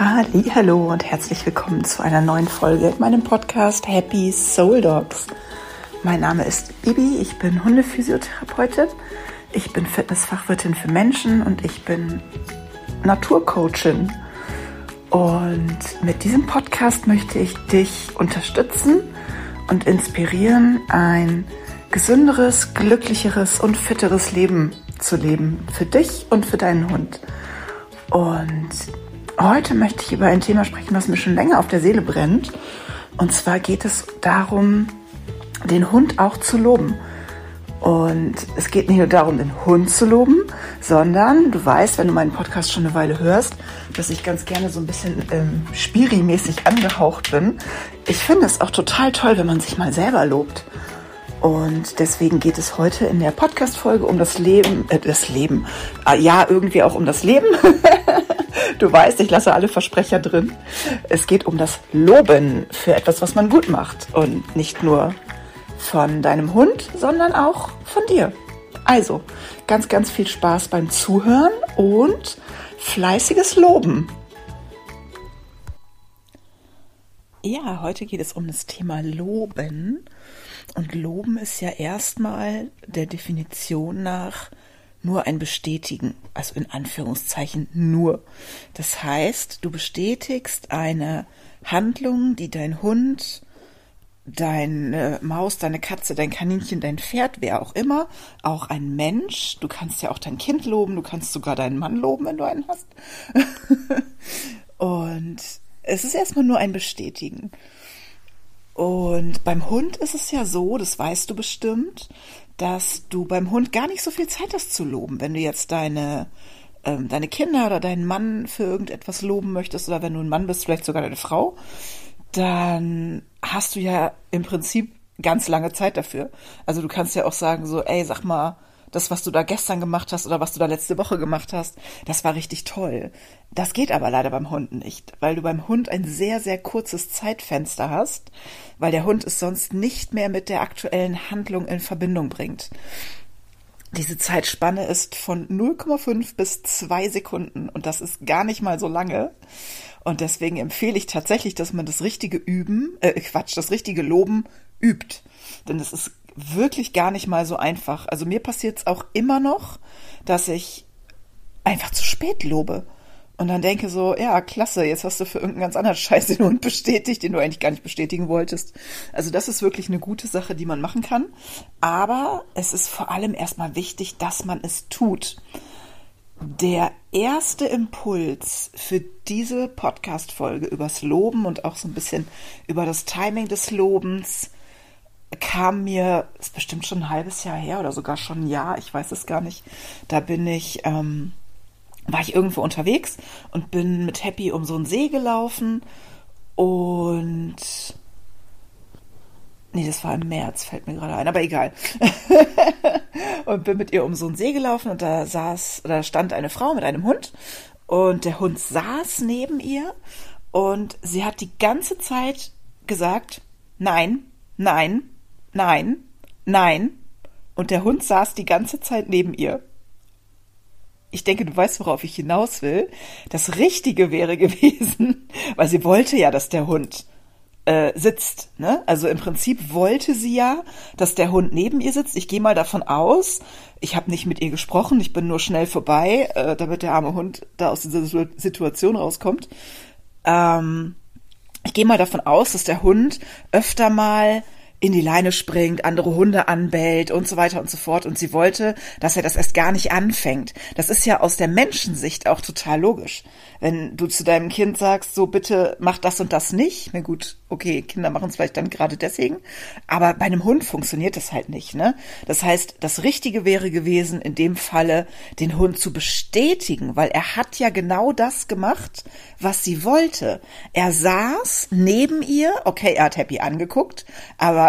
Hallo und herzlich willkommen zu einer neuen Folge in meinem Podcast Happy Soul Dogs. Mein Name ist Bibi, ich bin Hundephysiotherapeutin, ich bin Fitnessfachwirtin für Menschen und ich bin Naturcoachin. Und mit diesem Podcast möchte ich dich unterstützen und inspirieren, ein gesünderes, glücklicheres und fitteres Leben zu leben. Für dich und für deinen Hund. Und heute möchte ich über ein Thema sprechen, was mir schon länger auf der Seele brennt. Und zwar geht es darum, den Hund auch zu loben. Und es geht nicht nur darum, den Hund zu loben, sondern du weißt, wenn du meinen Podcast schon eine Weile hörst, dass ich ganz gerne so ein bisschen ähm, spiri-mäßig angehaucht bin. Ich finde es auch total toll, wenn man sich mal selber lobt. Und deswegen geht es heute in der Podcast-Folge um das Leben, äh, das Leben. Ah, ja, irgendwie auch um das Leben. du weißt, ich lasse alle Versprecher drin. Es geht um das Loben für etwas, was man gut macht. Und nicht nur von deinem Hund, sondern auch von dir. Also, ganz, ganz viel Spaß beim Zuhören und fleißiges Loben. Ja, heute geht es um das Thema Loben. Und Loben ist ja erstmal der Definition nach nur ein Bestätigen, also in Anführungszeichen nur. Das heißt, du bestätigst eine Handlung, die dein Hund deine Maus, deine Katze, dein Kaninchen, dein Pferd, wer auch immer, auch ein Mensch. Du kannst ja auch dein Kind loben, du kannst sogar deinen Mann loben, wenn du einen hast. und es ist erstmal nur ein Bestätigen. Und beim Hund ist es ja so, das weißt du bestimmt, dass du beim Hund gar nicht so viel Zeit hast zu loben. Wenn du jetzt deine ähm, deine Kinder oder deinen Mann für irgendetwas loben möchtest oder wenn du ein Mann bist, vielleicht sogar deine Frau, dann hast du ja im Prinzip ganz lange Zeit dafür. Also du kannst ja auch sagen so, ey, sag mal, das, was du da gestern gemacht hast oder was du da letzte Woche gemacht hast, das war richtig toll. Das geht aber leider beim Hund nicht, weil du beim Hund ein sehr, sehr kurzes Zeitfenster hast, weil der Hund es sonst nicht mehr mit der aktuellen Handlung in Verbindung bringt. Diese Zeitspanne ist von 0,5 bis 2 Sekunden und das ist gar nicht mal so lange. Und deswegen empfehle ich tatsächlich, dass man das richtige Üben, äh, Quatsch, das richtige Loben übt. Denn es ist wirklich gar nicht mal so einfach. Also mir passiert es auch immer noch, dass ich einfach zu spät lobe. Und dann denke so, ja, klasse, jetzt hast du für irgendeinen ganz anderen Scheiß den Hund bestätigt, den du eigentlich gar nicht bestätigen wolltest. Also das ist wirklich eine gute Sache, die man machen kann. Aber es ist vor allem erstmal wichtig, dass man es tut. Der erste Impuls für diese Podcast-Folge übers Loben und auch so ein bisschen über das Timing des Lobens kam mir, ist bestimmt schon ein halbes Jahr her oder sogar schon ein Jahr, ich weiß es gar nicht. Da bin ich, ähm, war ich irgendwo unterwegs und bin mit Happy um so einen See gelaufen und Nee, das war im März, fällt mir gerade ein, aber egal. und bin mit ihr um so einen See gelaufen und da saß, da stand eine Frau mit einem Hund und der Hund saß neben ihr und sie hat die ganze Zeit gesagt, nein, nein, nein, nein. Und der Hund saß die ganze Zeit neben ihr. Ich denke, du weißt, worauf ich hinaus will. Das Richtige wäre gewesen, weil sie wollte ja, dass der Hund äh, sitzt. Ne? Also im Prinzip wollte sie ja, dass der Hund neben ihr sitzt. Ich gehe mal davon aus, ich habe nicht mit ihr gesprochen, ich bin nur schnell vorbei, äh, damit der arme Hund da aus dieser Situation rauskommt. Ähm, ich gehe mal davon aus, dass der Hund öfter mal in die Leine springt, andere Hunde anbellt und so weiter und so fort. Und sie wollte, dass er das erst gar nicht anfängt. Das ist ja aus der Menschensicht auch total logisch. Wenn du zu deinem Kind sagst, so bitte mach das und das nicht, na gut, okay, Kinder machen es vielleicht dann gerade deswegen, aber bei einem Hund funktioniert das halt nicht, ne? Das heißt, das Richtige wäre gewesen, in dem Falle den Hund zu bestätigen, weil er hat ja genau das gemacht, was sie wollte. Er saß neben ihr, okay, er hat Happy angeguckt,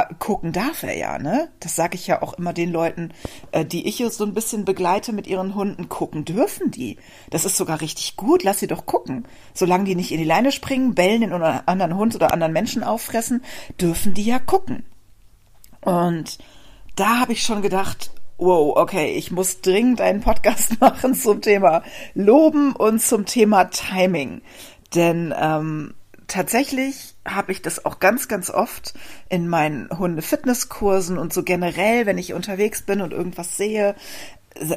gucken darf er ja, ne? Das sage ich ja auch immer den Leuten, äh, die ich so ein bisschen begleite mit ihren Hunden, gucken dürfen die. Das ist sogar richtig gut, lass sie doch gucken. Solange die nicht in die Leine springen, bellen in anderen Hund oder anderen Menschen auffressen, dürfen die ja gucken. Und da habe ich schon gedacht, wow, okay, ich muss dringend einen Podcast machen zum Thema Loben und zum Thema Timing. Denn ähm, tatsächlich habe ich das auch ganz, ganz oft in meinen Hunde-Fitnesskursen und so generell, wenn ich unterwegs bin und irgendwas sehe,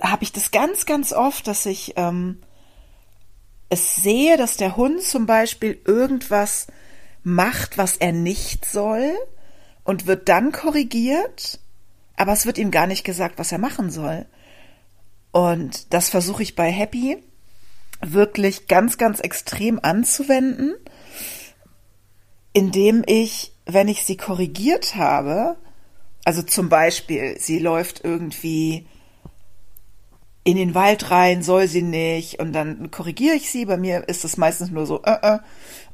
habe ich das ganz, ganz oft, dass ich ähm, es sehe, dass der Hund zum Beispiel irgendwas macht, was er nicht soll und wird dann korrigiert, aber es wird ihm gar nicht gesagt, was er machen soll. Und das versuche ich bei Happy wirklich ganz, ganz extrem anzuwenden, indem ich, wenn ich sie korrigiert habe, also zum Beispiel, sie läuft irgendwie in den Wald rein, soll sie nicht, und dann korrigiere ich sie. Bei mir ist es meistens nur so, äh, äh,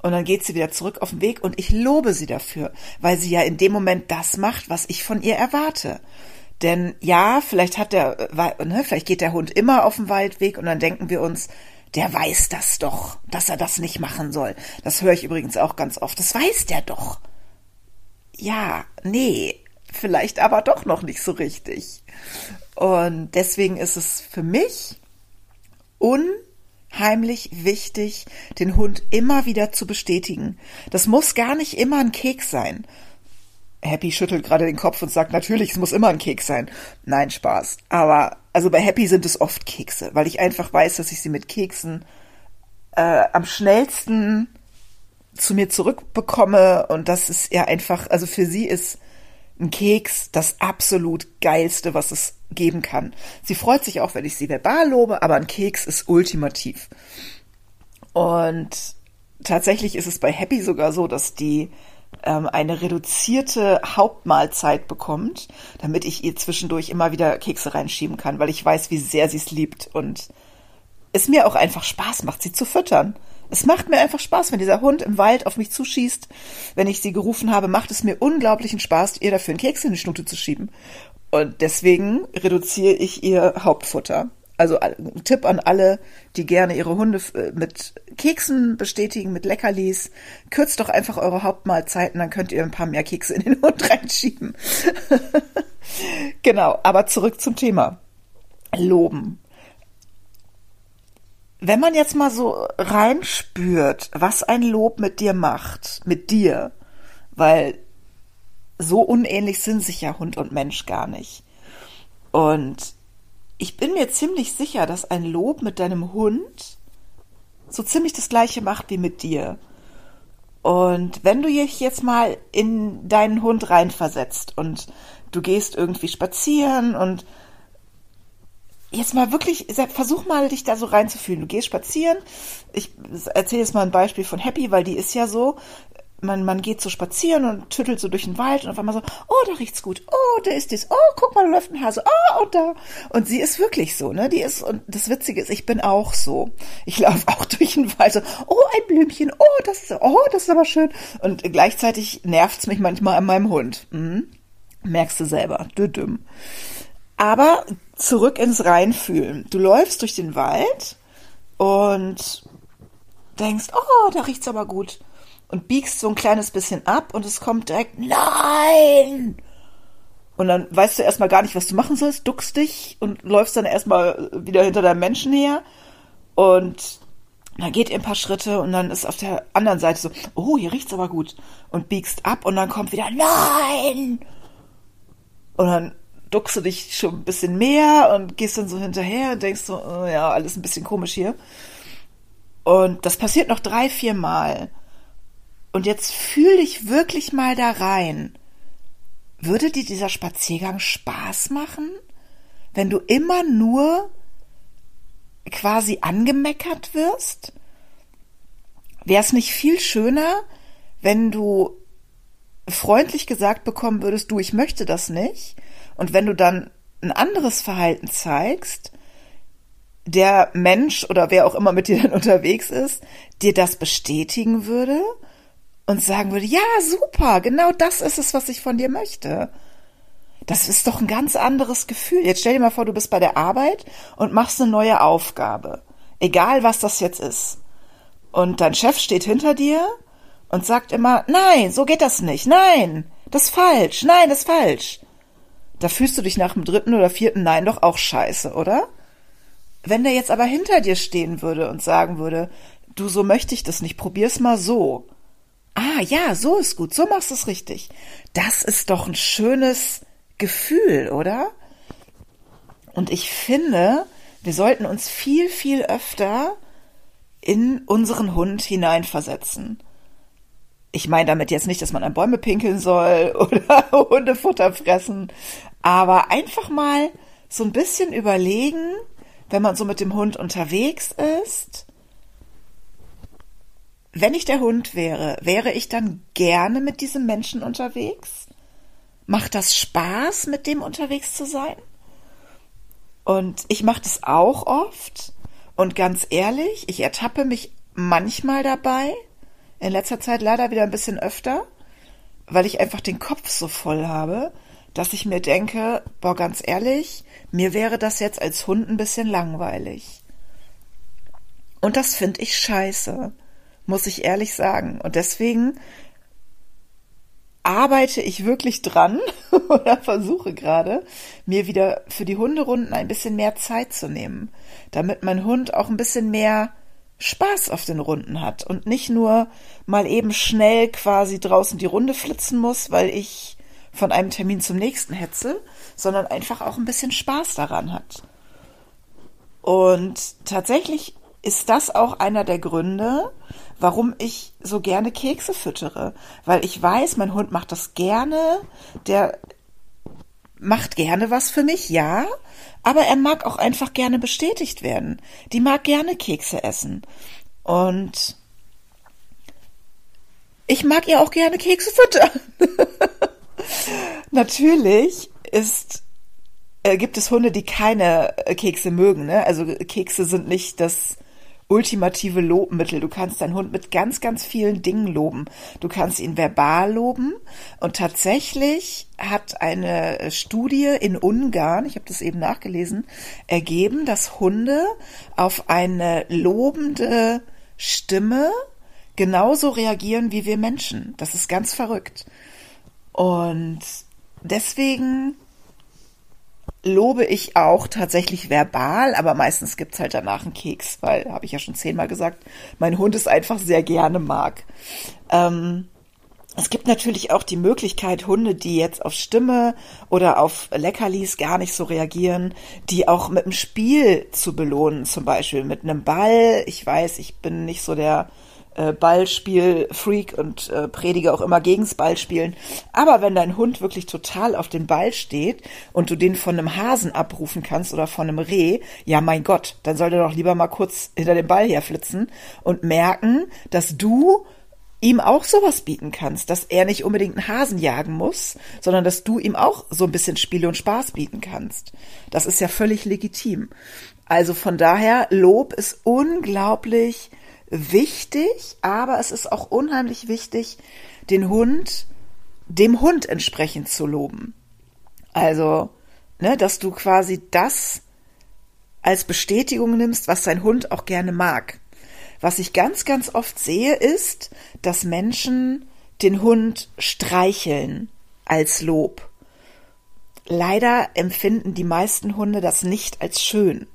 und dann geht sie wieder zurück auf den Weg und ich lobe sie dafür, weil sie ja in dem Moment das macht, was ich von ihr erwarte. Denn ja, vielleicht hat der, ne, vielleicht geht der Hund immer auf den Waldweg und dann denken wir uns, der weiß das doch, dass er das nicht machen soll. Das höre ich übrigens auch ganz oft. Das weiß der doch. Ja, nee, vielleicht aber doch noch nicht so richtig. Und deswegen ist es für mich unheimlich wichtig, den Hund immer wieder zu bestätigen. Das muss gar nicht immer ein Keks sein. Happy schüttelt gerade den Kopf und sagt, natürlich, es muss immer ein Keks sein. Nein, Spaß. Aber also bei Happy sind es oft Kekse, weil ich einfach weiß, dass ich sie mit Keksen äh, am schnellsten zu mir zurückbekomme und das ist ja einfach, also für sie ist ein Keks das absolut geilste, was es geben kann. Sie freut sich auch, wenn ich sie verbal lobe, aber ein Keks ist ultimativ. Und tatsächlich ist es bei Happy sogar so, dass die eine reduzierte Hauptmahlzeit bekommt, damit ich ihr zwischendurch immer wieder Kekse reinschieben kann, weil ich weiß, wie sehr sie es liebt und es mir auch einfach Spaß macht, sie zu füttern. Es macht mir einfach Spaß, wenn dieser Hund im Wald auf mich zuschießt. Wenn ich sie gerufen habe, macht es mir unglaublichen Spaß, ihr dafür einen Keks in die Schnute zu schieben. Und deswegen reduziere ich ihr Hauptfutter. Also ein Tipp an alle, die gerne ihre Hunde äh, mit Keksen bestätigen, mit Leckerlis. Kürzt doch einfach eure Hauptmahlzeiten, dann könnt ihr ein paar mehr Kekse in den Hund reinschieben. genau, aber zurück zum Thema. Loben. Wenn man jetzt mal so reinspürt, was ein Lob mit dir macht, mit dir, weil so unähnlich sind sich ja Hund und Mensch gar nicht. Und ich bin mir ziemlich sicher, dass ein Lob mit deinem Hund so ziemlich das gleiche macht wie mit dir. Und wenn du dich jetzt mal in deinen Hund reinversetzt und du gehst irgendwie spazieren und jetzt mal wirklich, versuch mal dich da so reinzufühlen. Du gehst spazieren. Ich erzähle jetzt mal ein Beispiel von Happy, weil die ist ja so, man, man geht so spazieren und tüttelt so durch den Wald und auf einmal so, oh, da riecht's gut, oh, da ist es, oh, guck mal, da läuft ein Hase, oh, und da. Und sie ist wirklich so, ne? Die ist, und das Witzige ist, ich bin auch so. Ich laufe auch durch den Wald so, oh, ein Blümchen, oh, das ist, oh, das ist aber schön. Und gleichzeitig nervt's mich manchmal an meinem Hund. Mhm. Merkst du selber, düdüm. Aber zurück ins Reinfühlen. Du läufst durch den Wald und denkst, oh, da riecht's aber gut und biegst so ein kleines bisschen ab und es kommt direkt Nein! Und dann weißt du erstmal gar nicht, was du machen sollst, duckst dich und läufst dann erstmal wieder hinter deinem Menschen her und dann geht ihr ein paar Schritte und dann ist auf der anderen Seite so, oh, hier riecht's aber gut und biegst ab und dann kommt wieder Nein! Und dann duckst du dich schon ein bisschen mehr und gehst dann so hinterher und denkst so, oh, ja, alles ein bisschen komisch hier. Und das passiert noch drei, vier Mal. Und jetzt fühl dich wirklich mal da rein. Würde dir dieser Spaziergang Spaß machen, wenn du immer nur quasi angemeckert wirst? Wäre es nicht viel schöner, wenn du freundlich gesagt bekommen würdest, du, ich möchte das nicht, und wenn du dann ein anderes Verhalten zeigst, der Mensch oder wer auch immer mit dir dann unterwegs ist, dir das bestätigen würde und sagen würde, ja, super, genau das ist es, was ich von dir möchte. Das ist doch ein ganz anderes Gefühl. Jetzt stell dir mal vor, du bist bei der Arbeit und machst eine neue Aufgabe. Egal, was das jetzt ist. Und dein Chef steht hinter dir und sagt immer, nein, so geht das nicht. Nein, das ist falsch. Nein, das ist falsch. Da fühlst du dich nach dem dritten oder vierten Nein doch auch scheiße, oder? Wenn der jetzt aber hinter dir stehen würde und sagen würde, du, so möchte ich das nicht, probier's mal so. Ah, ja, so ist gut, so machst du es richtig. Das ist doch ein schönes Gefühl, oder? Und ich finde, wir sollten uns viel, viel öfter in unseren Hund hineinversetzen. Ich meine damit jetzt nicht, dass man an Bäume pinkeln soll oder Hundefutter fressen, aber einfach mal so ein bisschen überlegen, wenn man so mit dem Hund unterwegs ist, wenn ich der Hund wäre, wäre ich dann gerne mit diesem Menschen unterwegs? Macht das Spaß, mit dem unterwegs zu sein? Und ich mache das auch oft. Und ganz ehrlich, ich ertappe mich manchmal dabei, in letzter Zeit leider wieder ein bisschen öfter, weil ich einfach den Kopf so voll habe, dass ich mir denke, boah, ganz ehrlich, mir wäre das jetzt als Hund ein bisschen langweilig. Und das finde ich scheiße, muss ich ehrlich sagen. Und deswegen arbeite ich wirklich dran oder versuche gerade, mir wieder für die Hunderunden ein bisschen mehr Zeit zu nehmen, damit mein Hund auch ein bisschen mehr Spaß auf den Runden hat und nicht nur mal eben schnell quasi draußen die Runde flitzen muss, weil ich von einem Termin zum nächsten hetze, sondern einfach auch ein bisschen Spaß daran hat. Und tatsächlich ist das auch einer der Gründe, warum ich so gerne Kekse füttere. Weil ich weiß, mein Hund macht das gerne, der macht gerne was für mich, ja, aber er mag auch einfach gerne bestätigt werden. Die mag gerne Kekse essen. Und ich mag ihr auch gerne Kekse füttern. Natürlich ist äh, gibt es Hunde, die keine äh, Kekse mögen. Ne? Also Kekse sind nicht das ultimative Lobmittel. Du kannst deinen Hund mit ganz, ganz vielen Dingen loben. Du kannst ihn verbal loben. Und tatsächlich hat eine Studie in Ungarn, ich habe das eben nachgelesen, ergeben, dass Hunde auf eine lobende Stimme genauso reagieren wie wir Menschen. Das ist ganz verrückt. Und deswegen lobe ich auch tatsächlich verbal, aber meistens gibt's halt danach einen Keks, weil, habe ich ja schon zehnmal gesagt, mein Hund es einfach sehr gerne mag. Ähm, es gibt natürlich auch die Möglichkeit, Hunde, die jetzt auf Stimme oder auf Leckerlis gar nicht so reagieren, die auch mit einem Spiel zu belohnen, zum Beispiel mit einem Ball. Ich weiß, ich bin nicht so der äh, Ballspiel-Freak und äh, predige auch immer gegens Ballspielen. Aber wenn dein Hund wirklich total auf den Ball steht und du den von einem Hasen abrufen kannst oder von einem Reh, ja mein Gott, dann soll der doch lieber mal kurz hinter dem Ball herflitzen und merken, dass du ihm auch sowas bieten kannst, dass er nicht unbedingt einen Hasen jagen muss, sondern dass du ihm auch so ein bisschen Spiele und Spaß bieten kannst. Das ist ja völlig legitim. Also von daher, Lob ist unglaublich wichtig, aber es ist auch unheimlich wichtig, den Hund dem Hund entsprechend zu loben. Also, ne, dass du quasi das als Bestätigung nimmst, was dein Hund auch gerne mag. Was ich ganz, ganz oft sehe, ist, dass Menschen den Hund streicheln als Lob. Leider empfinden die meisten Hunde das nicht als schön.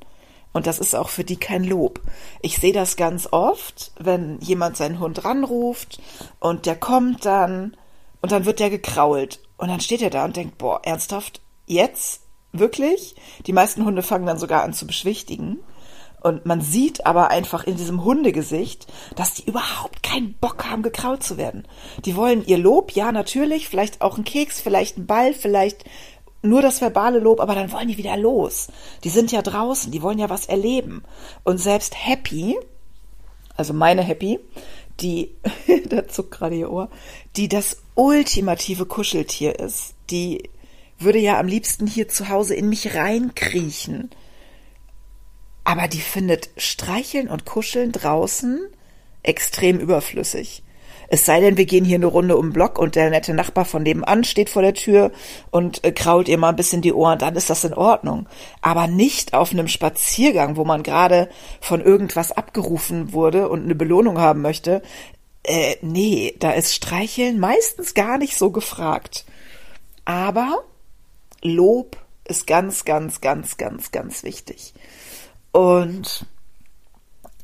Und das ist auch für die kein Lob. Ich sehe das ganz oft, wenn jemand seinen Hund ranruft und der kommt dann und dann wird der gekrault. Und dann steht er da und denkt, boah, ernsthaft, jetzt? Wirklich? Die meisten Hunde fangen dann sogar an zu beschwichtigen. Und man sieht aber einfach in diesem Hundegesicht, dass die überhaupt keinen Bock haben, gekrault zu werden. Die wollen ihr Lob, ja, natürlich, vielleicht auch einen Keks, vielleicht einen Ball, vielleicht nur das verbale Lob, aber dann wollen die wieder los. Die sind ja draußen, die wollen ja was erleben. Und selbst Happy, also meine Happy, die, da zuckt gerade ihr Ohr, die das ultimative Kuscheltier ist, die würde ja am liebsten hier zu Hause in mich reinkriechen. Aber die findet Streicheln und Kuscheln draußen extrem überflüssig. Es sei denn, wir gehen hier eine Runde um den Block und der nette Nachbar von nebenan steht vor der Tür und äh, krault ihr mal ein bisschen die Ohren, dann ist das in Ordnung. Aber nicht auf einem Spaziergang, wo man gerade von irgendwas abgerufen wurde und eine Belohnung haben möchte. Äh, nee, da ist Streicheln meistens gar nicht so gefragt. Aber Lob ist ganz, ganz, ganz, ganz, ganz wichtig. Und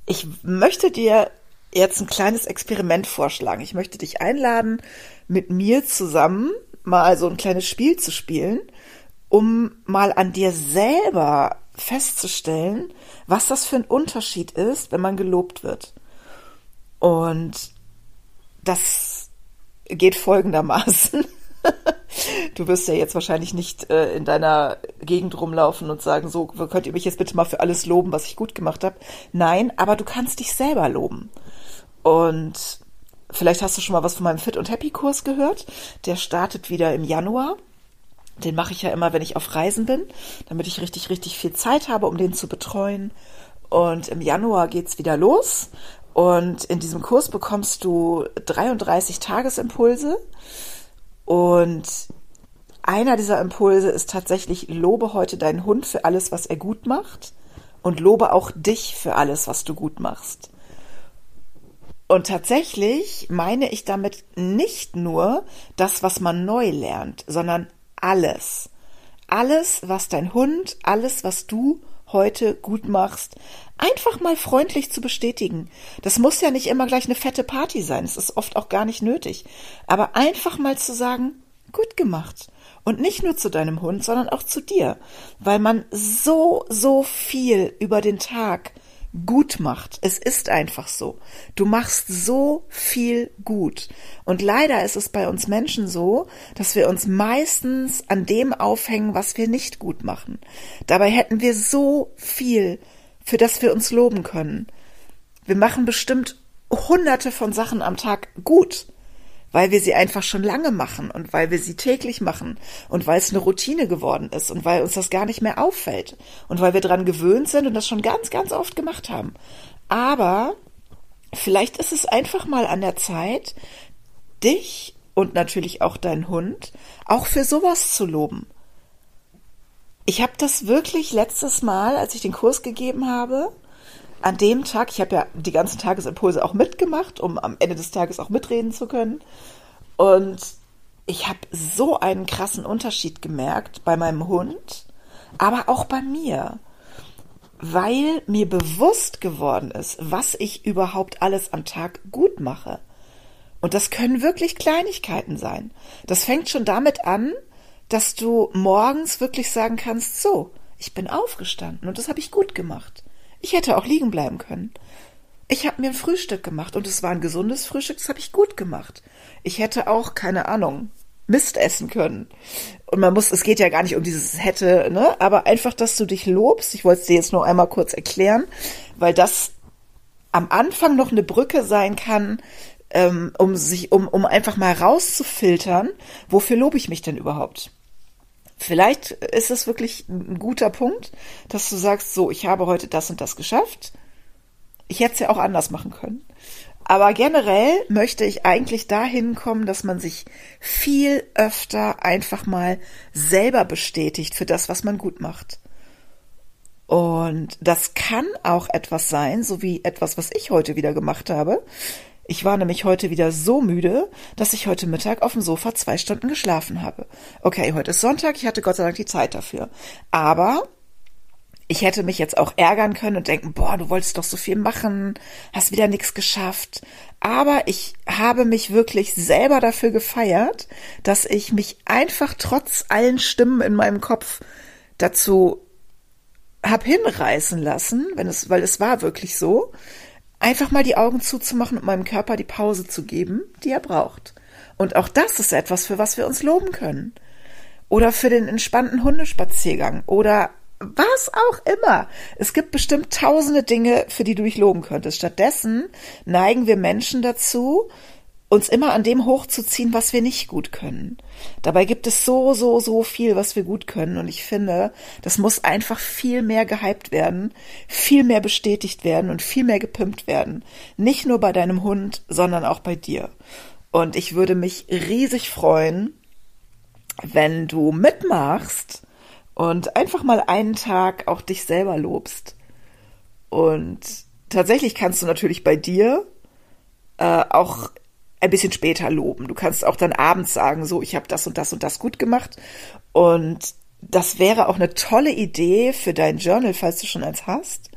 ich möchte dir jetzt ein kleines Experiment vorschlagen. Ich möchte dich einladen, mit mir zusammen mal so ein kleines Spiel zu spielen, um mal an dir selber festzustellen, was das für ein Unterschied ist, wenn man gelobt wird. Und das geht folgendermaßen. Du wirst ja jetzt wahrscheinlich nicht äh, in deiner Gegend rumlaufen und sagen, so könnt ihr mich jetzt bitte mal für alles loben, was ich gut gemacht habe. Nein, aber du kannst dich selber loben. Und vielleicht hast du schon mal was von meinem Fit und Happy Kurs gehört. Der startet wieder im Januar. Den mache ich ja immer, wenn ich auf Reisen bin, damit ich richtig, richtig viel Zeit habe, um den zu betreuen. Und im Januar geht's wieder los. Und in diesem Kurs bekommst du 33 Tagesimpulse. Und einer dieser Impulse ist tatsächlich, lobe heute deinen Hund für alles, was er gut macht. Und lobe auch dich für alles, was du gut machst. Und tatsächlich meine ich damit nicht nur das, was man neu lernt, sondern alles. Alles, was dein Hund, alles, was du heute gut machst, einfach mal freundlich zu bestätigen. Das muss ja nicht immer gleich eine fette Party sein. Es ist oft auch gar nicht nötig. Aber einfach mal zu sagen, gut gemacht. Und nicht nur zu deinem Hund, sondern auch zu dir. Weil man so, so viel über den Tag gut macht. Es ist einfach so. Du machst so viel gut. Und leider ist es bei uns Menschen so, dass wir uns meistens an dem aufhängen, was wir nicht gut machen. Dabei hätten wir so viel, für das wir uns loben können. Wir machen bestimmt hunderte von Sachen am Tag gut weil wir sie einfach schon lange machen und weil wir sie täglich machen und weil es eine Routine geworden ist und weil uns das gar nicht mehr auffällt und weil wir dran gewöhnt sind und das schon ganz, ganz oft gemacht haben. Aber vielleicht ist es einfach mal an der Zeit, dich und natürlich auch deinen Hund auch für sowas zu loben. Ich habe das wirklich letztes Mal, als ich den Kurs gegeben habe, an dem Tag, ich habe ja die ganzen Tagesimpulse auch mitgemacht, um am Ende des Tages auch mitreden zu können. Und ich habe so einen krassen Unterschied gemerkt bei meinem Hund, aber auch bei mir, weil mir bewusst geworden ist, was ich überhaupt alles am Tag gut mache. Und das können wirklich Kleinigkeiten sein. Das fängt schon damit an, dass du morgens wirklich sagen kannst, so, ich bin aufgestanden und das habe ich gut gemacht. Ich hätte auch liegen bleiben können. Ich habe mir ein Frühstück gemacht und es war ein gesundes Frühstück, das habe ich gut gemacht. Ich hätte auch, keine Ahnung, Mist essen können. Und man muss, es geht ja gar nicht um dieses hätte, ne? Aber einfach, dass du dich lobst. Ich wollte es dir jetzt nur einmal kurz erklären, weil das am Anfang noch eine Brücke sein kann, ähm, um sich, um, um einfach mal rauszufiltern, wofür lobe ich mich denn überhaupt? Vielleicht ist es wirklich ein guter Punkt, dass du sagst, so, ich habe heute das und das geschafft. Ich hätte es ja auch anders machen können. Aber generell möchte ich eigentlich dahin kommen, dass man sich viel öfter einfach mal selber bestätigt für das, was man gut macht. Und das kann auch etwas sein, so wie etwas, was ich heute wieder gemacht habe, ich war nämlich heute wieder so müde, dass ich heute Mittag auf dem Sofa zwei Stunden geschlafen habe. Okay, heute ist Sonntag, ich hatte Gott sei Dank die Zeit dafür. Aber ich hätte mich jetzt auch ärgern können und denken, boah, du wolltest doch so viel machen, hast wieder nichts geschafft. Aber ich habe mich wirklich selber dafür gefeiert, dass ich mich einfach trotz allen Stimmen in meinem Kopf dazu hab hinreißen lassen, wenn es, weil es war wirklich so, einfach mal die Augen zuzumachen und meinem Körper die Pause zu geben, die er braucht. Und auch das ist etwas, für was wir uns loben können. Oder für den entspannten Hundespaziergang oder was auch immer. Es gibt bestimmt tausende Dinge, für die du dich loben könntest. Stattdessen neigen wir Menschen dazu, uns immer an dem hochzuziehen, was wir nicht gut können. Dabei gibt es so, so, so viel, was wir gut können. Und ich finde, das muss einfach viel mehr gehypt werden, viel mehr bestätigt werden und viel mehr gepimpt werden. Nicht nur bei deinem Hund, sondern auch bei dir. Und ich würde mich riesig freuen, wenn du mitmachst und einfach mal einen Tag auch dich selber lobst. Und tatsächlich kannst du natürlich bei dir äh, auch ein bisschen später loben. Du kannst auch dann abends sagen, so, ich habe das und das und das gut gemacht. Und das wäre auch eine tolle Idee für dein Journal, falls du schon eins hast.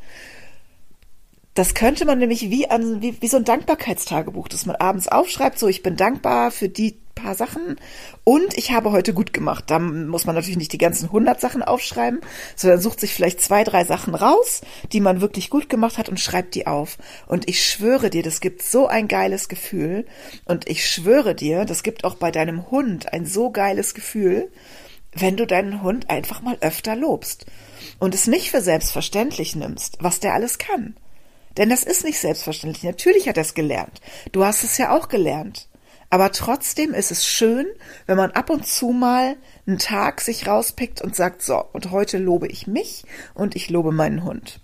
Das könnte man nämlich wie an, wie, wie so ein Dankbarkeitstagebuch, dass man abends aufschreibt, so ich bin dankbar für die paar Sachen und ich habe heute gut gemacht. Da muss man natürlich nicht die ganzen 100 Sachen aufschreiben, sondern sucht sich vielleicht zwei, drei Sachen raus, die man wirklich gut gemacht hat und schreibt die auf. Und ich schwöre dir, das gibt so ein geiles Gefühl. Und ich schwöre dir, das gibt auch bei deinem Hund ein so geiles Gefühl, wenn du deinen Hund einfach mal öfter lobst und es nicht für selbstverständlich nimmst, was der alles kann. Denn das ist nicht selbstverständlich. Natürlich hat er es gelernt. Du hast es ja auch gelernt. Aber trotzdem ist es schön, wenn man ab und zu mal einen Tag sich rauspickt und sagt, so, und heute lobe ich mich und ich lobe meinen Hund.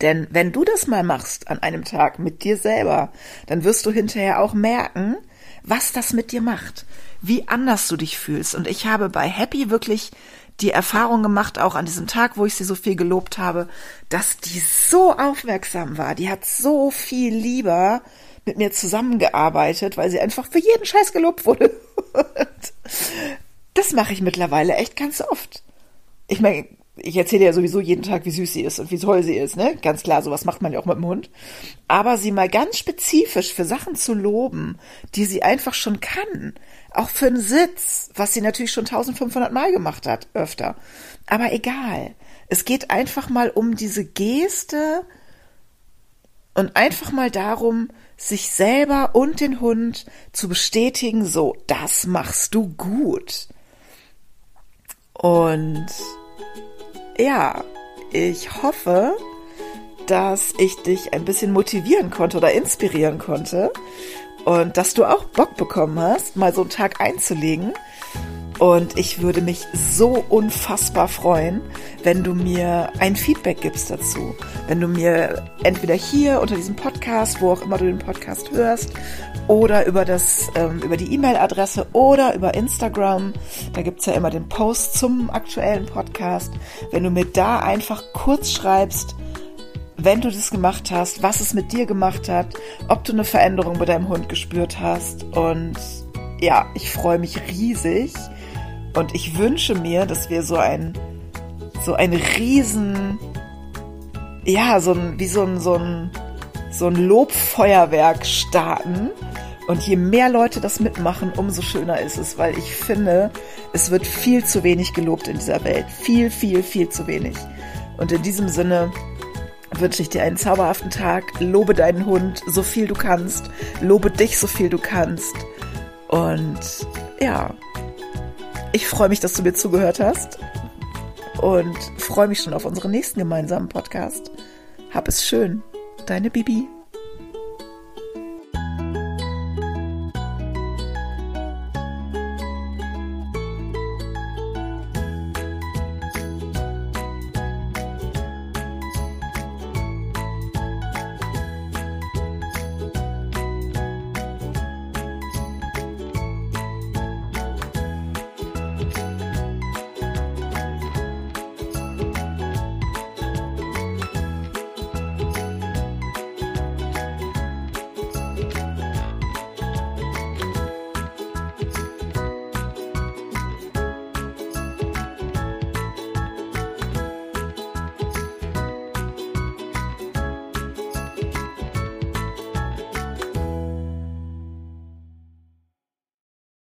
Denn wenn du das mal machst an einem Tag mit dir selber, dann wirst du hinterher auch merken, was das mit dir macht, wie anders du dich fühlst. Und ich habe bei Happy wirklich die Erfahrung gemacht, auch an diesem Tag, wo ich sie so viel gelobt habe, dass die so aufmerksam war. Die hat so viel lieber mit mir zusammengearbeitet, weil sie einfach für jeden Scheiß gelobt wurde. das mache ich mittlerweile echt ganz oft. Ich meine, ich erzähle ja sowieso jeden Tag, wie süß sie ist und wie toll sie ist, ne? Ganz klar, sowas macht man ja auch mit dem Hund. Aber sie mal ganz spezifisch für Sachen zu loben, die sie einfach schon kann. Auch für einen Sitz, was sie natürlich schon 1500 Mal gemacht hat, öfter. Aber egal. Es geht einfach mal um diese Geste und einfach mal darum, sich selber und den Hund zu bestätigen, so, das machst du gut. Und ja, ich hoffe, dass ich dich ein bisschen motivieren konnte oder inspirieren konnte und dass du auch Bock bekommen hast, mal so einen Tag einzulegen und ich würde mich so unfassbar freuen, wenn du mir ein Feedback gibst dazu. Wenn du mir entweder hier unter diesem Podcast, wo auch immer du den Podcast hörst, oder über das, ähm, über die E-Mail-Adresse oder über Instagram. Da gibt's ja immer den Post zum aktuellen Podcast. Wenn du mir da einfach kurz schreibst, wenn du das gemacht hast, was es mit dir gemacht hat, ob du eine Veränderung bei deinem Hund gespürt hast. Und ja, ich freue mich riesig. Und ich wünsche mir, dass wir so ein, so ein riesen, ja, so ein, wie so ein, so ein, so ein Lobfeuerwerk starten. Und je mehr Leute das mitmachen, umso schöner ist es, weil ich finde, es wird viel zu wenig gelobt in dieser Welt. Viel, viel, viel zu wenig. Und in diesem Sinne wünsche ich dir einen zauberhaften Tag. Lobe deinen Hund so viel du kannst. Lobe dich so viel du kannst. Und ja, ich freue mich, dass du mir zugehört hast und freue mich schon auf unseren nächsten gemeinsamen Podcast. Hab es schön. Deine Bibi.